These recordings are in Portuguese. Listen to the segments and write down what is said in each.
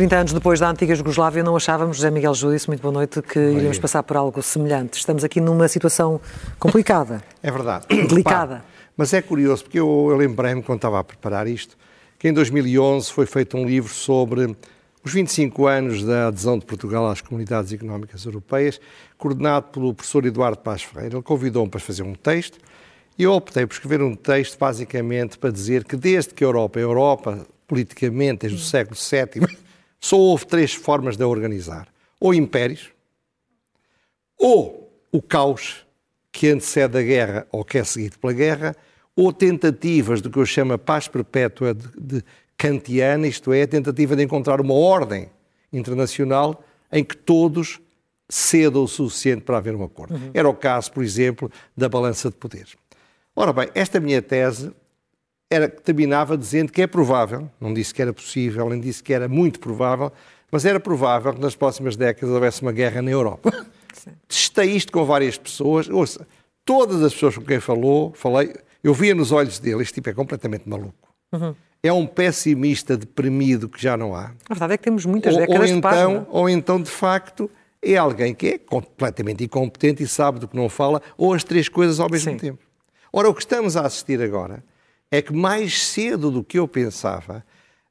30 anos depois da antiga Jugoslávia, não achávamos, José Miguel Júdice, muito boa noite, que iríamos passar por algo semelhante. Estamos aqui numa situação complicada. É verdade. Delicada. mas é curioso, porque eu, eu lembrei-me, quando estava a preparar isto, que em 2011 foi feito um livro sobre os 25 anos da adesão de Portugal às comunidades económicas europeias, coordenado pelo professor Eduardo Paz Ferreira. Ele convidou-me para fazer um texto e eu optei por escrever um texto basicamente para dizer que desde que a Europa é Europa, politicamente, desde o século VII, só houve três formas de a organizar. Ou impérios, ou o caos que antecede a guerra ou que é seguido pela guerra, ou tentativas do que eu chamo a paz perpétua de, de kantiana, isto é, a tentativa de encontrar uma ordem internacional em que todos cedam o suficiente para haver um acordo. Uhum. Era o caso, por exemplo, da balança de poderes. Ora bem, esta minha tese era, terminava dizendo que é provável, não disse que era possível, nem disse que era muito provável, mas era provável que nas próximas décadas houvesse uma guerra na Europa. Testei isto com várias pessoas, ouça, todas as pessoas com quem falou, falei, eu via nos olhos dele, este tipo é completamente maluco. Uhum. É um pessimista deprimido que já não há. A verdade é que temos muitas ou, décadas ou então, de paz, é? Ou então, de facto, é alguém que é completamente incompetente e sabe do que não fala, ou as três coisas ao mesmo Sim. tempo. Ora, o que estamos a assistir agora é que mais cedo do que eu pensava,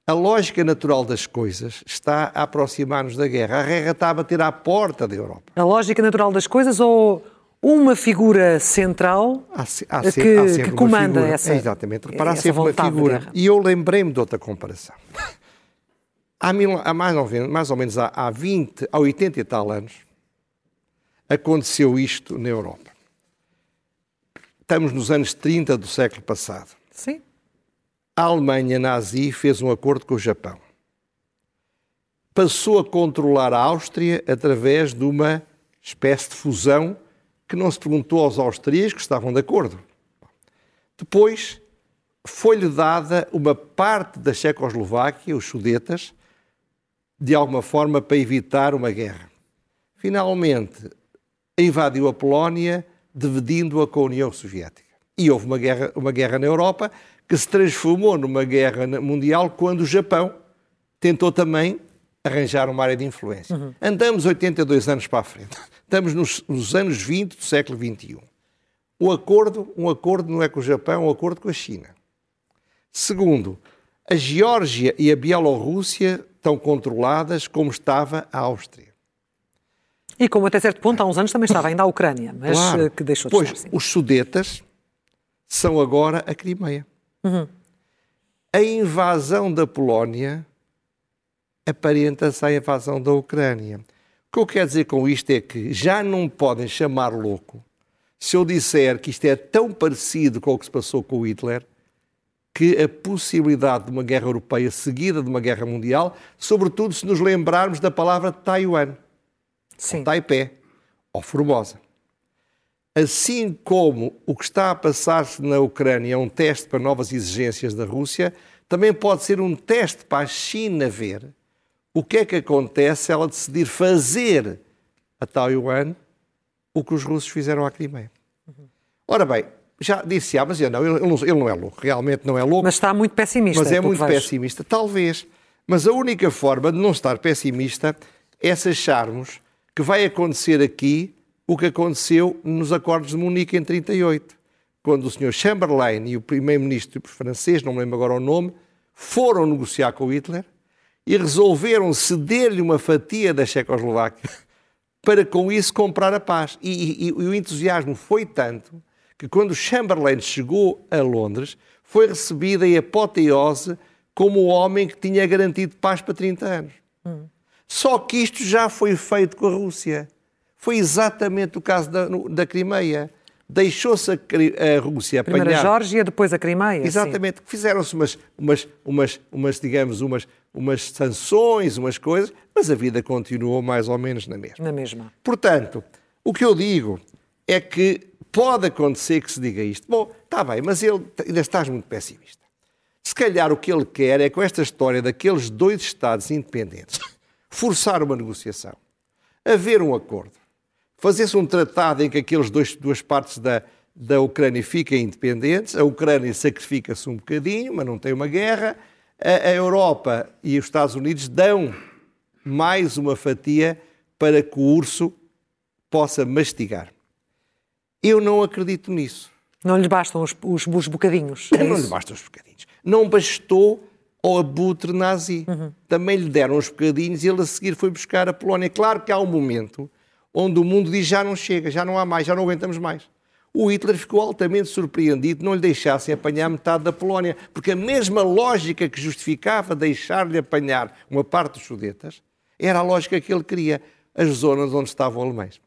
a lógica natural das coisas está a aproximar-nos da guerra. A guerra está a bater à porta da Europa. A lógica natural das coisas ou uma figura central há, há que, que, comanda figura, essa. Exatamente, repara, há sempre uma figura. E eu lembrei-me de outra comparação. há, mil, há mais, ou menos, mais ou menos há, há 20, há 80 e tal anos, aconteceu isto na Europa. Estamos nos anos 30 do século passado. Sim. A Alemanha nazi fez um acordo com o Japão. Passou a controlar a Áustria através de uma espécie de fusão que não se perguntou aos austríacos que estavam de acordo. Depois foi-lhe dada uma parte da Checoslováquia, os Sudetas, de alguma forma para evitar uma guerra. Finalmente, invadiu a Polónia, dividindo-a com a União Soviética. E houve uma guerra, uma guerra na Europa que se transformou numa guerra mundial quando o Japão tentou também arranjar uma área de influência. Uhum. Andamos 82 anos para a frente. Estamos nos, nos, anos 20 do século XXI. O acordo, um acordo não é com o Japão, é um acordo com a China. Segundo, a Geórgia e a Bielorrússia estão controladas como estava a Áustria. E como até certo ponto, há uns anos também estava ainda a Ucrânia, mas claro. Eh, que deixou de pois, estar. Sim. Os Sudetas são agora a Crimeia. Uhum. A invasão da Polónia aparenta-se à invasão da Ucrânia. O que eu quero dizer com isto é que já não podem chamar louco se eu disser que isto é tão parecido com o que se passou com o Hitler que a possibilidade de uma guerra europeia seguida de uma guerra mundial, sobretudo se nos lembrarmos da palavra Taiwan, Sim. ou Taipei, ou Formosa. Assim como o que está a passar-se na Ucrânia é um teste para novas exigências da Rússia, também pode ser um teste para a China ver o que é que acontece se ela decidir fazer a Taiwan o que os russos fizeram à Crimeia. Ora bem, já disse, ah, mas eu não, ele, ele, não é louco, realmente não é louco. Mas está muito pessimista. Mas é muito pessimista, talvez. Mas a única forma de não estar pessimista é se acharmos que vai acontecer aqui o que aconteceu nos acordos de Munique em 38, quando o Sr. Chamberlain e o primeiro-ministro francês, não me lembro agora o nome, foram negociar com Hitler e resolveram ceder-lhe uma fatia da Checoslováquia para com isso comprar a paz. E, e, e, o entusiasmo foi tanto que quando Chamberlain chegou a Londres, foi recebida em apoteose como o homem que tinha garantido paz para 30 anos. Hum. Só que isto já foi feito com a Rússia. Foi exatamente o caso da, da Crimeia deixou-se a, a, Rússia apanhar... Primeiro a Geórgia, depois a Crimeia. Exatamente. Fizeram-se umas, umas, umas, umas, digamos, umas, umas sanções, umas coisas, mas a vida continuou mais ou menos na mesma. Na mesma. Portanto, o que eu digo é que pode acontecer que se diga isto. Bom, está bem, mas ele ainda estás muito pessimista. Se calhar o que ele quer é com esta história daqueles dois Estados independentes forçar uma negociação, haver um acordo, fazer-se um tratado em que aqueles dois, duas partes da, da Ucrânia fiquem independentes, a Ucrânia sacrifica-se um bocadinho, mas não tem uma guerra, a, a Europa e os Estados Unidos dão mais uma fatia para que o urso possa mastigar. Eu não acredito nisso. Não lhe bastam os, os, os bocadinhos. É não lhe bastam os bocadinhos. Não bastou ao abutre nazi. Uhum. Também lhe deram os bocadinhos e ele a seguir foi buscar a Polónia. Claro que há um momento onde o mundo diz já não chega, já não há mais, já não aguentamos mais. O Hitler ficou altamente surpreendido não lhe deixassem apanhar metade da Polónia, porque a mesma lógica que justificava deixar-lhe apanhar uma parte dos Sudetas era a lógica que ele queria, as zonas onde estavam alemães.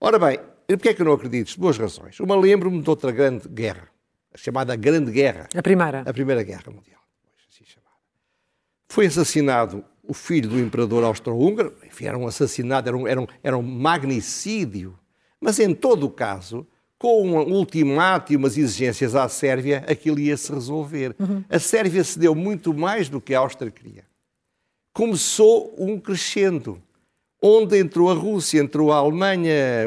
Ora bem, porquê é que eu não acredito? Duas razões. Uma, lembro-me de outra grande guerra, a chamada Grande Guerra. A Primeira. A Primeira Guerra Mundial. Assim Foi assassinado o filho do imperador austro-húngaro, enfim, era um assassinato, era um, era, um, era um magnicídio, mas em todo o caso, com um ultimato e umas exigências à Sérvia, aquilo ia se resolver. Uhum. A Sérvia cedeu muito mais do que a Áustria queria. Começou um crescendo, onde entrou a Rússia, entrou a Alemanha,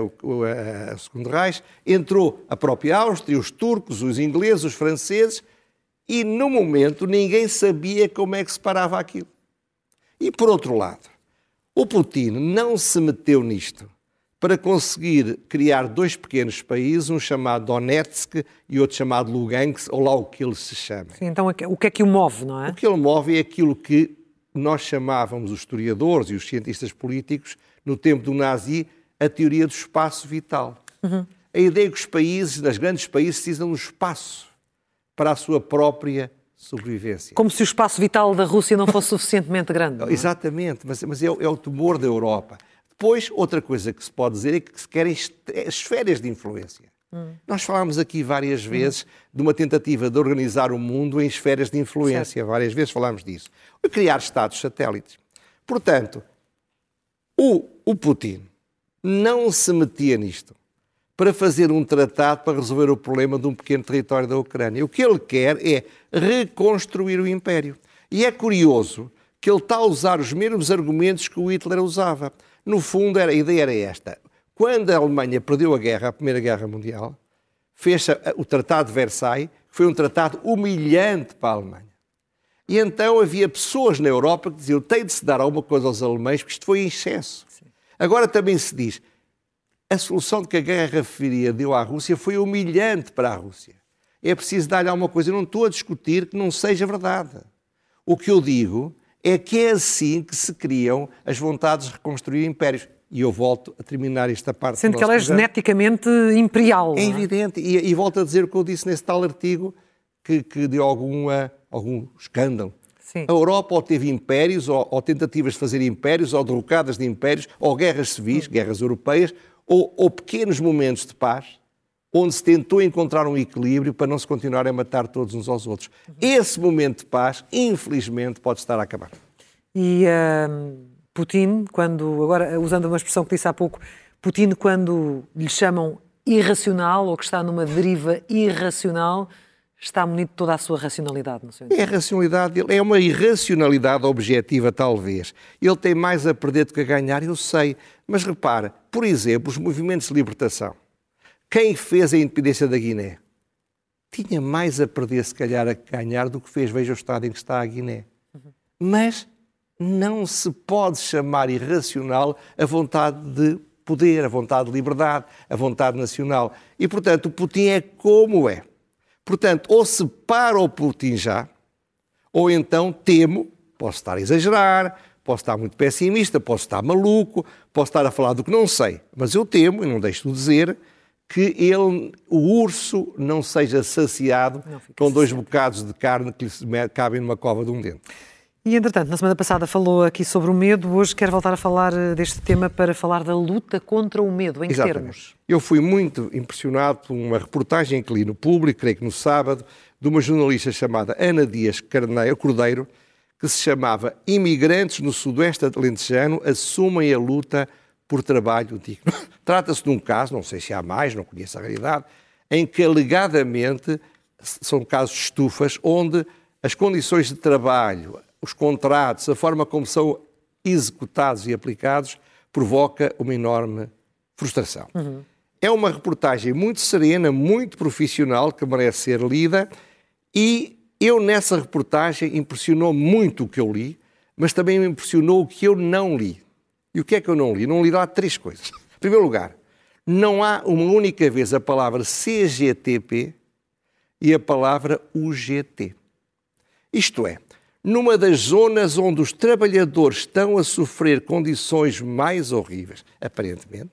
a Segundo Reich, entrou a própria Áustria, os turcos, os ingleses, os franceses, e no momento ninguém sabia como é que se parava aquilo. E por outro lado, o Putin não se meteu nisto para conseguir criar dois pequenos países, um chamado Donetsk e outro chamado Lugansk, ou lá o que ele se chama. Sim, então o que é que o move, não é? O que ele move é aquilo que nós chamávamos, os historiadores e os cientistas políticos, no tempo do nazi, a teoria do espaço vital. Uhum. A ideia que os países, os grandes países, precisam de um espaço para a sua própria sobrevivência. Como se o espaço vital da Rússia não fosse suficientemente grande. É? Exatamente, mas, mas é, é, o tumor da Europa. Depois, outra coisa que se pode dizer é que se querem esferas de influência. Hum. Nós falámos aqui várias vezes hum. de uma tentativa de organizar o mundo em esferas de influência. Certo. Várias vezes falámos disso. E criar Estados satélites. Portanto, o, o Putin não se metia nisto para fazer um tratado para resolver o problema de um pequeno território da Ucrânia. O que ele quer é reconstruir o império. E é curioso que ele está a usar os mesmos argumentos que o Hitler usava. No fundo, era, a ideia era esta. Quando a Alemanha perdeu a guerra, a Primeira Guerra Mundial, fez o Tratado de Versailles, que foi um tratado humilhante para a Alemanha. E então havia pessoas na Europa que diziam tem de se dar alguma coisa aos alemães, porque isto foi em excesso. Sim. Agora também se diz, a solução que a Guerra Fria deu à Rússia foi humilhante para a Rússia. É preciso dar-lhe alguma coisa. Eu não estou a discutir que não seja verdade. O que eu digo é que é assim que se criam as vontades de reconstruir impérios. E eu volto a terminar esta parte. Sendo que ela é programa. geneticamente imperial. É, é? evidente. E, e, volto a dizer o que eu disse nesse tal artigo que, que deu alguma, algum escândalo. Sim. A Europa ou teve impérios, ou, ou, tentativas de fazer impérios, ou derrocadas de impérios, ou guerras civis, hum. guerras europeias, ou, ou pequenos momentos de paz, onde se tentou encontrar um equilíbrio para não se continuar a matar todos uns aos outros. Esse momento de paz, infelizmente, pode estar a acabar. E uh, Putin, quando, agora usando uma expressão que disse há pouco, Putin, quando lhe chamam irracional ou que está numa deriva irracional, está munido de toda a sua racionalidade, não sei. É a racionalidade é uma irracionalidade objetiva, talvez. Ele tem mais a perder do que a ganhar, eu sei. Mas repara, por exemplo, os movimentos de libertação quem fez a independência da Guiné tinha mais a perder, se calhar, a ganhar do que fez. Veja o estado em que está a Guiné. Mas não se pode chamar irracional a vontade de poder, a vontade de liberdade, a vontade nacional. E, portanto, o Putin é como é. Portanto, ou se para o Putin já, ou então temo, posso estar a exagerar, posso estar muito pessimista, posso estar maluco, posso estar a falar do que não sei, mas eu temo, e não deixo de dizer, que ele, o urso não seja saciado não com dois bocados de carne que lhe cabem numa cova de um dente. E, entretanto, na semana passada falou aqui sobre o medo, hoje quer voltar a falar eh, deste tema para falar da luta contra o medo. Em que Exatamente. termos? Eu fui muito impressionado por uma reportagem que li no público, creio que no sábado, de uma jornalista chamada Ana Dias Carneiro, Cordeiro, que se chamava Imigrantes no Sudoeste Atlantejano assumem a luta por trabalho digno. Trata-se de um caso, não sei se há mais, não conheço a realidade, em que alegadamente são casos de estufas onde as condições de trabalho, os contratos, a forma como são executados e aplicados provoca uma enorme frustração. Uhum. É uma reportagem muito serena, muito profissional, que merece ser lida e eu nessa reportagem impressionou muito o que eu li, mas também me impressionou o que eu não li. E o que é que eu não li? Não li lá três coisas. Em primeiro lugar, não há uma única vez a palavra CGTP e a palavra UGT. Isto é, numa das zonas onde os trabalhadores estão a sofrer condições mais horríveis, aparentemente,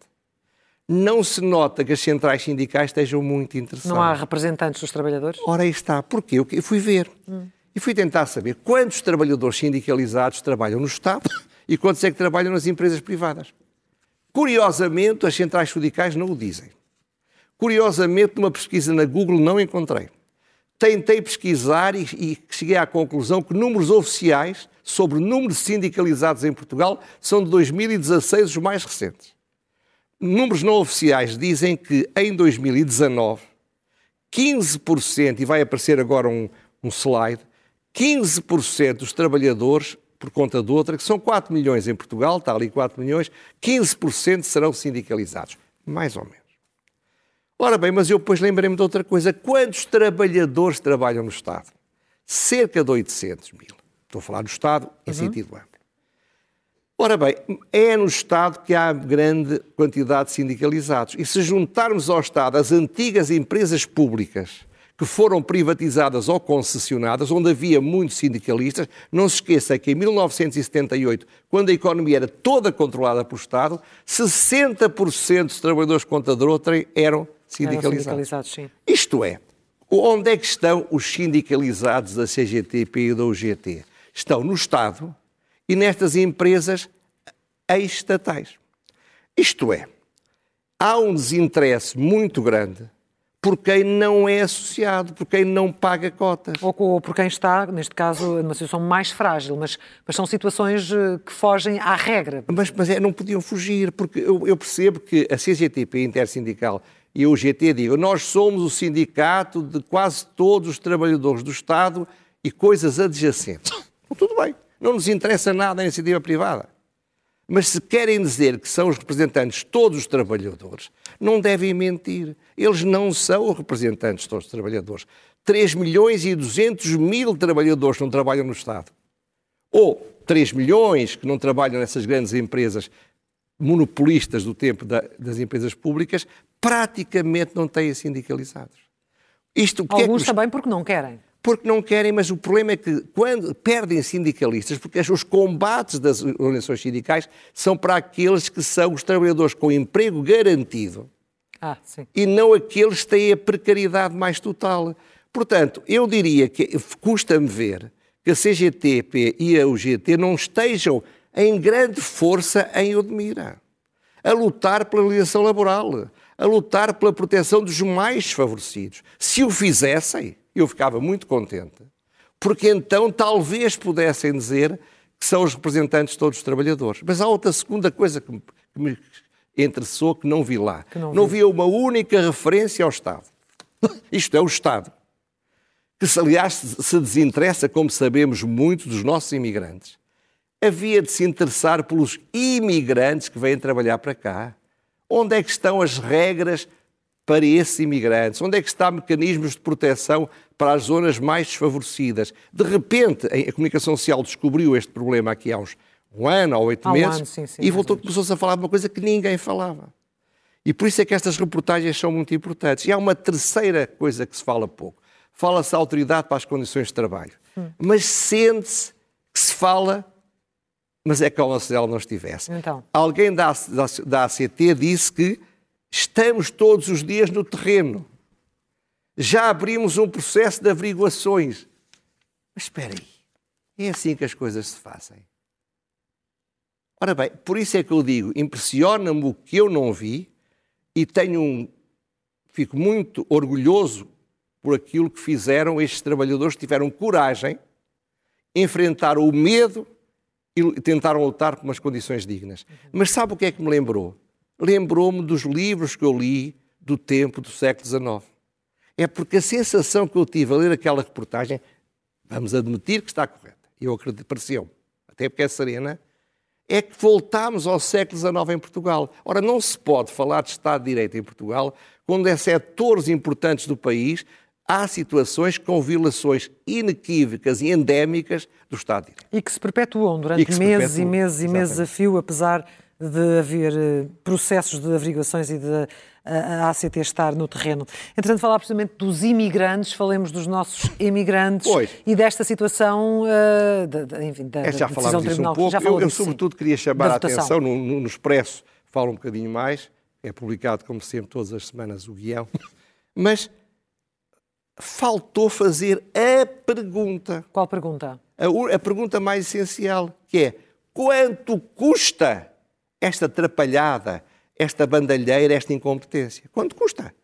não se nota que as centrais sindicais estejam muito interessadas. Não há representantes dos trabalhadores? Ora, aí está. Porquê? Eu fui ver. Hum. E fui tentar saber quantos trabalhadores sindicalizados trabalham no Estado e quantos é que trabalham nas empresas privadas. Curiosamente, as centrais sindicais não o dizem. Curiosamente, numa pesquisa na Google não encontrei tentei pesquisar e, e, cheguei à conclusão que números oficiais sobre o número de sindicalizados em Portugal são de 2016 os mais recentes. Números não oficiais dizem que em 2019, 15%, e vai aparecer agora um, um slide, 15% dos trabalhadores, por conta de outra, que são 4 milhões em Portugal, está ali 4 milhões, 15% serão sindicalizados. Mais ou menos. Ora bem, mas eu depois lembrei-me de outra coisa. Quantos trabalhadores trabalham no Estado? Cerca de 800 mil. Estou a falar do Estado em uhum. sentido amplo. Ora bem, é no Estado que há grande quantidade de sindicalizados. E se juntarmos ao Estado as antigas empresas públicas que foram privatizadas ou concessionadas, onde havia muitos sindicalistas, não se esqueça que em 1978, quando a economia era toda controlada pelo Estado, 60% dos trabalhadores contadores eram sindicalizados. sindicalizados sim. Isto é, onde é que estão os sindicalizados da CGTP e da UGT? Estão no Estado e nestas empresas estatais. Isto é, há um desinteresse muito grande por quem não é associado, por quem não paga cotas. Ou, por quem está, neste caso, numa situação mais frágil, mas, mas são situações eh, que fogem à regra. Mas, mas é, não podiam fugir, porque eu, eu percebo que a CGTP Intersindical e o GT diga: nós somos o sindicato de quase todos os trabalhadores do Estado e coisas adjacentes. tudo bem, não nos interessa nada a iniciativa privada. Mas se querem dizer que são os representantes de todos os trabalhadores, não devem mentir. Eles não são os representantes de todos os trabalhadores. 3 milhões e 200 mil trabalhadores não trabalham no Estado. Ou 3 milhões que não trabalham nessas grandes empresas monopolistas do tempo da, das empresas públicas praticamente não têm sindicalizados. Isto, Alguns é também porque não querem. Porque não querem, mas o problema é que quando perdem sindicalistas, porque os combates das organizações sindicais são para aqueles que são os trabalhadores com emprego garantido ah, e não aqueles que têm a precariedade mais total. Portanto, eu diria que custa-me ver que a CGTP e a UGT não estejam em grande força em Odmira, a lutar pela legislação laboral, a lutar pela proteção dos mais desfavorecidos. Se o fizessem, eu ficava muito contente, porque então talvez pudessem dizer que são os representantes de todos os trabalhadores. Mas há outra segunda coisa que me, que me interessou que não vi lá. Não, não vi uma única referência ao Estado. Isto é o Estado. Que, aliás, se desinteressa, como sabemos, muito dos nossos imigrantes havia de se interessar pelos imigrantes que vêm trabalhar para cá. Onde é que estão as regras para esses imigrantes? Onde é que estão mecanismos de proteção para as zonas mais desfavorecidas? De repente, a comunicação social descobriu este problema aqui há uns um ano ou oito há meses um ano, sim, sim, e voltou, começou-se a falar de uma coisa que ninguém falava. E por isso é que estas reportagens são muito importantes. E há uma terceira coisa que se fala pouco. Fala-se da autoridade para as condições de trabalho. Hum. Mas sente-se que se fala mas é como se ela não estivesse. Então. Alguém da, da, da ACT disse que estamos todos os dias no terreno. Já abrimos um processo de averiguações. Mas espera aí, é assim que as coisas se fazem. Ora bem, por isso é que eu digo, impressiona-me o que eu não vi e tenho um, fico muito orgulhoso por aquilo que fizeram estes trabalhadores que tiveram coragem, enfrentaram o medo e tentaram lutar por umas condições dignas. Mas sabe o que é que me lembrou? Lembrou-me dos livros que eu li do tempo do século XIX. É porque a sensação que eu tive a ler aquela reportagem, vamos admitir que está correta, eu acredito, pareceu, até porque é serena, é que voltámos ao século XIX em Portugal. Ora, não se pode falar de Estado de Direito em Portugal quando é setores importantes do país há situações com violações inequívocas e endémicas do Estado de Direito. E que se perpetuam durante meses perpetuam. e meses e meses a fio, apesar de haver eh, processos de averiguações e de a ACT estar no terreno. Entretanto, falar precisamente dos imigrantes, falemos dos nossos imigrantes pois. e desta situação, uh, de, de, enfim, da, é, já da decisão Tribunal. Um pouco. Já eu, eu sobretudo, queria chamar a atenção, no, no, no Expresso falo um bocadinho mais, é publicado, como sempre, todas as semanas o guião, mas faltou fazer a pergunta. Qual pergunta? A, a pergunta mais essencial, que é quanto custa esta atrapalhada, esta bandalheira, esta incompetência? Quanto custa?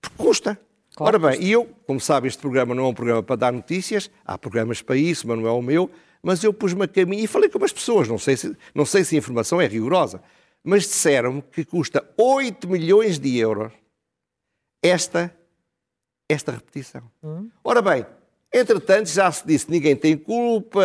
Porque custa. Claro, Ora bem, e eu, como sabe, este programa não é um programa para dar notícias, há programas para isso, mas não é o meu, mas eu pus-me a caminho e falei com as pessoas, não sei se, não sei se a informação é rigorosa, mas disseram-me que custa 8 milhões de euros esta, esta repetição. Hum. Ora bem, entretanto já se disse que ninguém tem culpa,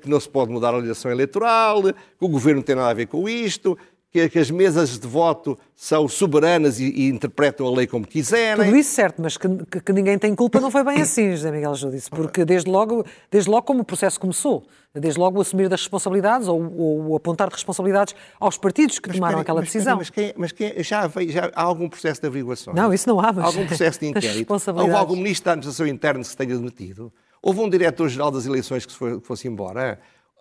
que não se pode mudar a legislação eleitoral, que o governo não tem nada a ver com isto, que, que as mesas de voto são soberanas e, e, interpretam a lei como quiserem. Tudo isso certo, mas que, que, que ninguém tem culpa não foi bem assim, José Miguel Júdice, porque desde logo, desde logo como o processo começou, desde logo o assumir das responsabilidades ou, ou apontar responsabilidades aos partidos que mas, tomaram aquela mas, decisão. Mas, quem, mas quem, já, veio, já há algum processo de averiguação? Não, isso não há. Mas... Algum processo de inquérito? Houve algum ministro da Administração Interna que se tenha demitido? Houve um diretor-geral das eleições que foi, que fosse embora?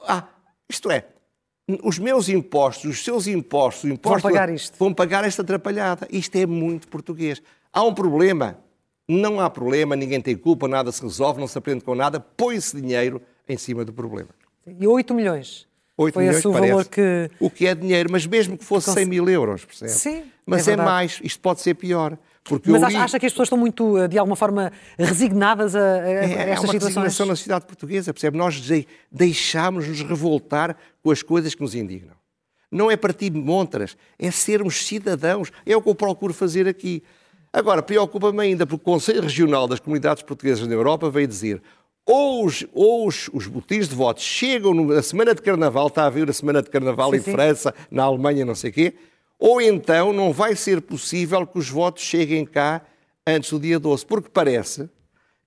Ah, isto é, os meus impostos, os seus impostos, impostos vão pagar isto. Vão pagar esta atrapalhada. Isto é muito português. Há um problema? Não há problema, ninguém tem culpa, nada se resolve, não se aprende com nada, põe-se dinheiro em cima do problema. E 8 milhões? 8 Foi milhões, esse o parece. valor que... O que é dinheiro, mas mesmo que fosse 100 mil euros, percebe? Sim, Mas é, é mais, isto pode ser pior. Porque Mas li... acha que as pessoas estão muito, eh, de alguma forma, resignadas a, a é, estas situações? É uma resignação na sociedade portuguesa, percebe? Nós deixámos-nos revoltar com as coisas que nos indignam. Não é partir de montras, é sermos cidadãos. É o que eu procuro fazer aqui. Agora, preocupa-me ainda, porque o Conselho Regional das Comunidades Portuguesas na Europa veio dizer ou os, ou os, os botins de votos chegam na semana de Carnaval, está a ver a semana de Carnaval sim, em sim. França, na Alemanha, não sei o quê, ou então não vai ser possível que os votos cheguem cá antes do dia 12, porque parece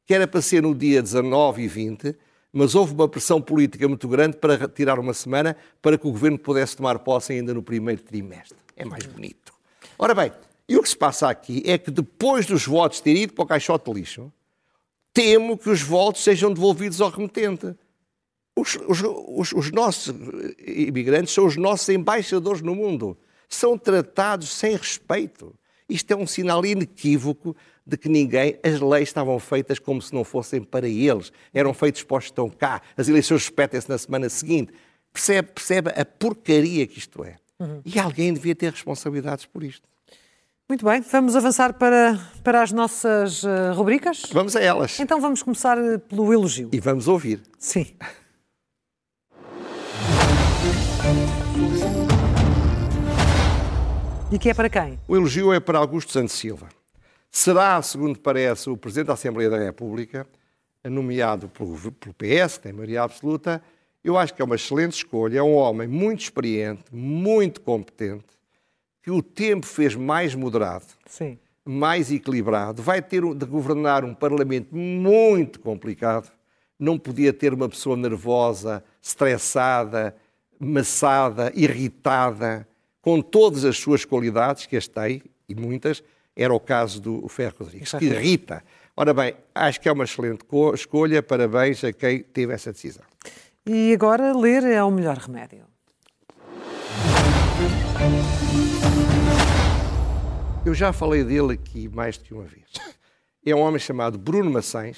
que era para ser no dia 19 e 20, mas houve uma pressão política muito grande para retirar uma semana para que o governo pudesse tomar posse ainda no primeiro trimestre. É mais bonito. Ora bem, e o que se passa aqui é que depois dos votos terem ido para o caixote de lixo, temo que os votos sejam devolvidos ao remetente. Os, os, os, os, nossos imigrantes são os nossos embaixadores no mundo. São tratados sem respeito. Isto é um sinal inequívoco de que ninguém, as leis estavam feitas como se não fossem para eles, eram feitas para os que estão cá, as eleições repetem-se na semana seguinte. Percebe, percebe a porcaria que isto é. Uhum. E alguém devia ter responsabilidades por isto. Muito bem, vamos avançar para, para as nossas uh, rubricas? Vamos a elas. Então vamos começar eh, pelo elogio. E vamos ouvir. Sim. E que é para quem? O elogio é para Augusto Santos Silva será, segundo parece, o Presidente da Assembleia da República, nomeado pelo, pelo PS, que tem maioria absoluta. Eu acho que é uma excelente escolha. É um homem muito experiente, muito competente, que o tempo fez mais moderado, Sim. mais equilibrado. Vai ter de governar um Parlamento muito complicado. Não podia ter uma pessoa nervosa, estressada, maçada, irritada, com todas as suas qualidades, que as tem, e muitas, era o caso do Ferro Rodrigues, que irrita. Ora bem, acho que é uma excelente escolha, parabéns a quem teve essa decisão. E agora ler é o melhor remédio. Eu já falei dele aqui mais do que uma vez. É um homem chamado Bruno Maçães,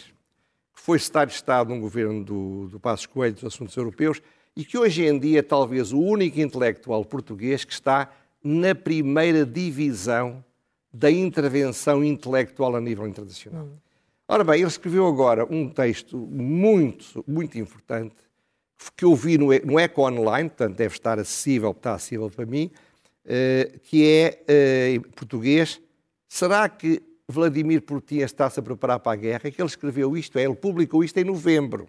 que foi secretário de Estado no governo do, do Passos Coelho dos Assuntos Europeus e que hoje em dia é talvez o único intelectual português que está na primeira divisão da intervenção intelectual a nível internacional. Hum. Ora bem, ele escreveu agora um texto muito, muito importante, que eu vi no, no Eco Online, portanto deve estar acessível, está acessível para mim, uh, que é, uh, em português, será que Vladimir Putin está-se a preparar para a guerra? É que ele escreveu isto, é, ele publicou isto em novembro.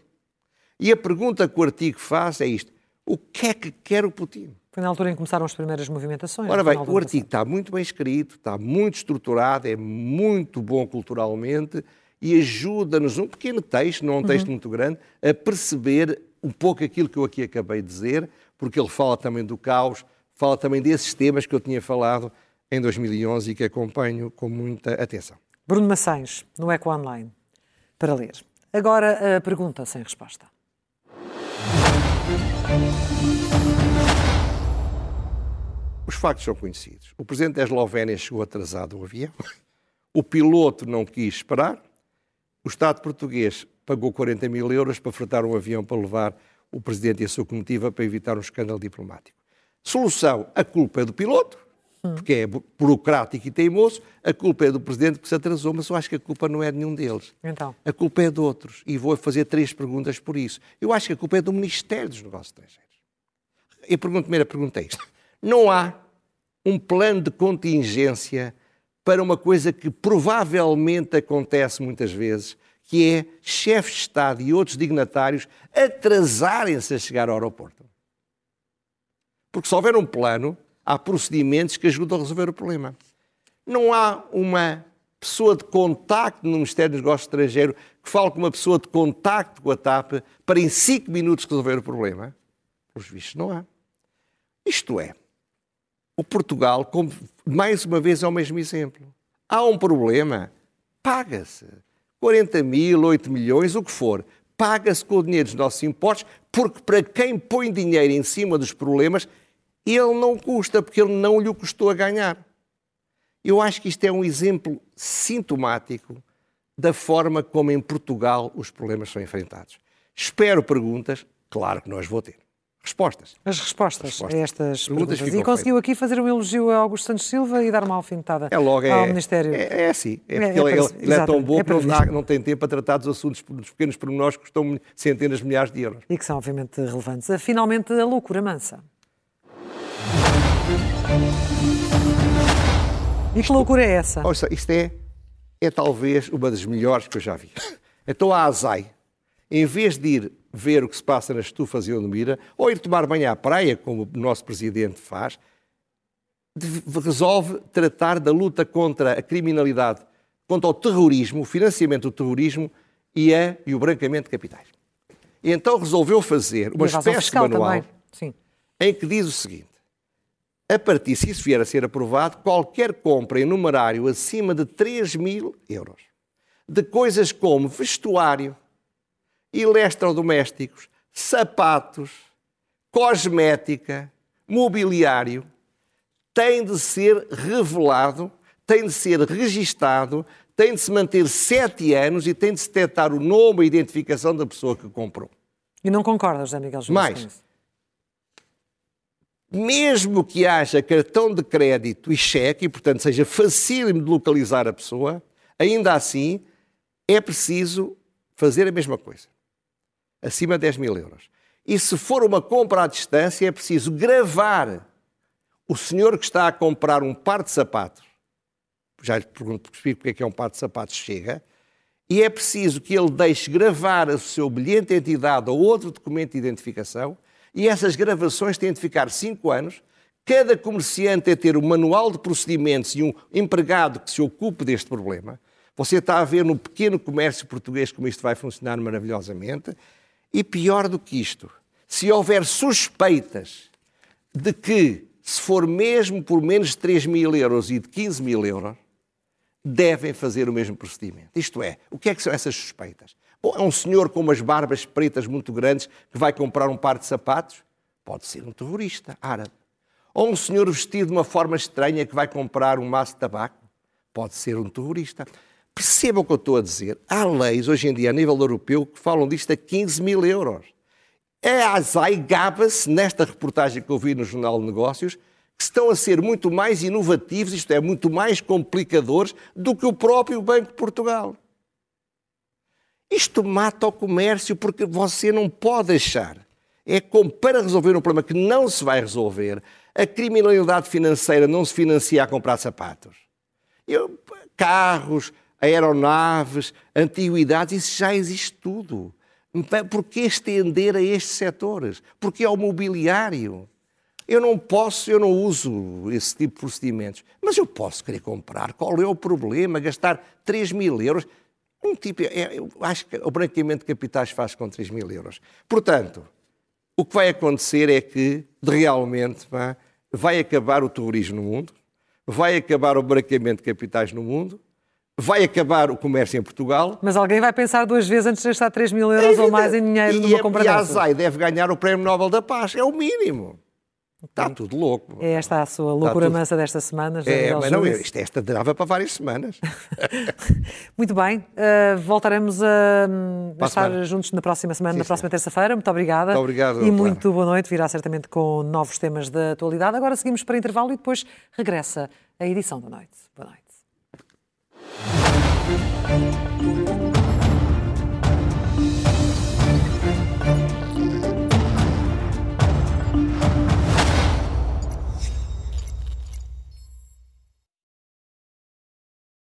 E a pergunta que o artigo faz é isto, o que é que quer o Putin? Foi na altura em que começaram as primeiras movimentações. Ora bem, o artigo está muito bem escrito, está muito estruturado, é muito bom culturalmente e ajuda-nos, num pequeno texto, não é um texto uhum. muito grande, a perceber um pouco aquilo que eu aqui acabei de dizer, porque ele fala também do caos, fala também desses temas que eu tinha falado em 2011 e que acompanho com muita atenção. Bruno Maçães, no Eco Online, para ler. Agora a pergunta sem resposta. Os factos são conhecidos. O presidente da Eslovénia chegou atrasado ao avião, o piloto não quis esperar, o Estado português pagou 40 mil euros para fretar um avião para levar o presidente e a sua comitiva para evitar um escândalo diplomático. Solução: a culpa é do piloto, porque é burocrático e teimoso, a culpa é do presidente que se atrasou, mas eu acho que a culpa não é de nenhum deles. Então. A culpa é de outros. E vou fazer três perguntas por isso. Eu acho que a culpa é do Ministério dos Negócios Estrangeiros. E a primeira pergunta é isto. Não há um plano de contingência para uma coisa que provavelmente acontece muitas vezes, que é chefes de Estado e outros dignatários atrasarem-se a chegar ao aeroporto. Porque se houver um plano, há procedimentos que ajudam a resolver o problema. Não há uma pessoa de contacto no Ministério dos Negócios Estrangeiros que fale com uma pessoa de contacto com a TAP para em cinco minutos resolver o problema? Pelos vistos, não há. Isto é, o Portugal, como, mais uma vez, é o mesmo exemplo. Há um problema, paga-se. 40 mil, 8 milhões, o que for. Paga-se com o dinheiro dos nossos impostos, porque para quem põe dinheiro em cima dos problemas, ele não custa, porque ele não lhe custou a ganhar. Eu acho que isto é um exemplo sintomático da forma como em Portugal os problemas são enfrentados. Espero perguntas, claro que nós vou ter. Respostas. As respostas, respostas. a estas perguntas. perguntas. E conseguiu aqui fazer um elogio a Augusto Santos Silva e dar uma alfintada é logo, é, ao Ministério. É, é assim. É, é porque é, ele, ele, ele é tão bom é que não, não, tem tempo para tratar dos assuntos, dos pequenos pormenores que custam centenas de milhares de euros. E que são, obviamente, relevantes. Finalmente, a loucura mansa. E que loucura é essa? Ouça, isto é, é talvez uma das melhores que eu já vi. Então a ASAI, em vez de ir ver o que se passa nas estufas e onde mira, ou ir tomar banho à praia, como o nosso presidente faz, resolve tratar da luta contra a criminalidade, contra o terrorismo, o financiamento do terrorismo e, a, e o branqueamento de capitais. E então resolveu fazer uma espécie de manual em que diz o seguinte: a partir, se isso vier a ser aprovado, qualquer compra em numerário acima de 3 mil euros de coisas como vestuário, eletrodomésticos, sapatos, cosmética, mobiliário, tem de ser revelado, tem de ser registado, tem de se manter sete anos e tem de se detectar o nome e a identificação da pessoa que comprou. E não concorda, José Miguel José? Mais, mesmo que haja cartão de crédito e cheque, e portanto seja facílimo de localizar a pessoa, ainda assim é preciso fazer a mesma coisa. Acima de 10 mil euros. E se for uma compra à distância, é preciso gravar o senhor que está a comprar um par de sapatos. Já lhe pergunto, porque é que é um par de sapatos chega. E é preciso que ele deixe gravar o seu bilhete de identidade ou outro documento de identificação e essas gravações têm de ficar cinco anos. Cada comerciante de ter um manual de procedimentos e um empregado que se ocupe deste problema. Você está a ver no pequeno comércio português como isto vai funcionar maravilhosamente. E pior do que isto, se houver suspeitas de que, se for mesmo por menos de 3 mil euros e de 15 mil euros, devem fazer o mesmo procedimento. Isto é, o que é que são essas suspeitas? Bom, é um senhor com umas barbas pretas muito grandes que vai comprar um par de sapatos? Pode ser um terrorista árabe. Ou um senhor vestido de uma forma estranha que vai comprar um maço de tabaco? Pode ser um terrorista. Percebam o que eu estou a dizer. Há leis hoje em dia a nível europeu que falam disto a 15 mil euros. É a ASAI gaba-se, nesta reportagem que eu vi no Jornal de Negócios, que estão a ser muito mais inovativos, isto é, muito mais complicadores do que o próprio Banco de Portugal. Isto mata o comércio porque você não pode deixar. É como para resolver um problema que não se vai resolver, a criminalidade financeira não se financia a comprar sapatos. Eu, carros, aeronaves, antiguidades, isso já existe tudo. Por que estender a estes setores? Porque é o mobiliário. Eu não posso, eu não uso esse tipo de procedimentos, mas eu posso querer comprar. Qual é o problema? Gastar 3 mil euros Um tipo, é, eu acho que o branqueamento de capitais faz com 3 mil euros. Portanto, o que vai acontecer é que, realmente, vai acabar o terrorismo no mundo, vai acabar o branqueamento de capitais no mundo, vai acabar o comércio em Portugal. Mas alguém vai pensar duas vezes antes de gastar 3 mil euros é ou mais em dinheiro e, numa compra E a ASAI deve ganhar o Prémio Nobel da Paz, é o mínimo. Está tudo louco. É esta a sua loucura tudo... mansa desta semana. É, mas não, isto é esta durava para várias semanas. Muito bem. Uh, voltaremos a, a estar semana. juntos na próxima semana, sim, na próxima terça-feira. Muito obrigada. Muito obrigado. E muito boa noite. Virá certamente com novos temas da atualidade. Agora seguimos para intervalo e depois regressa a edição da noite. Boa noite.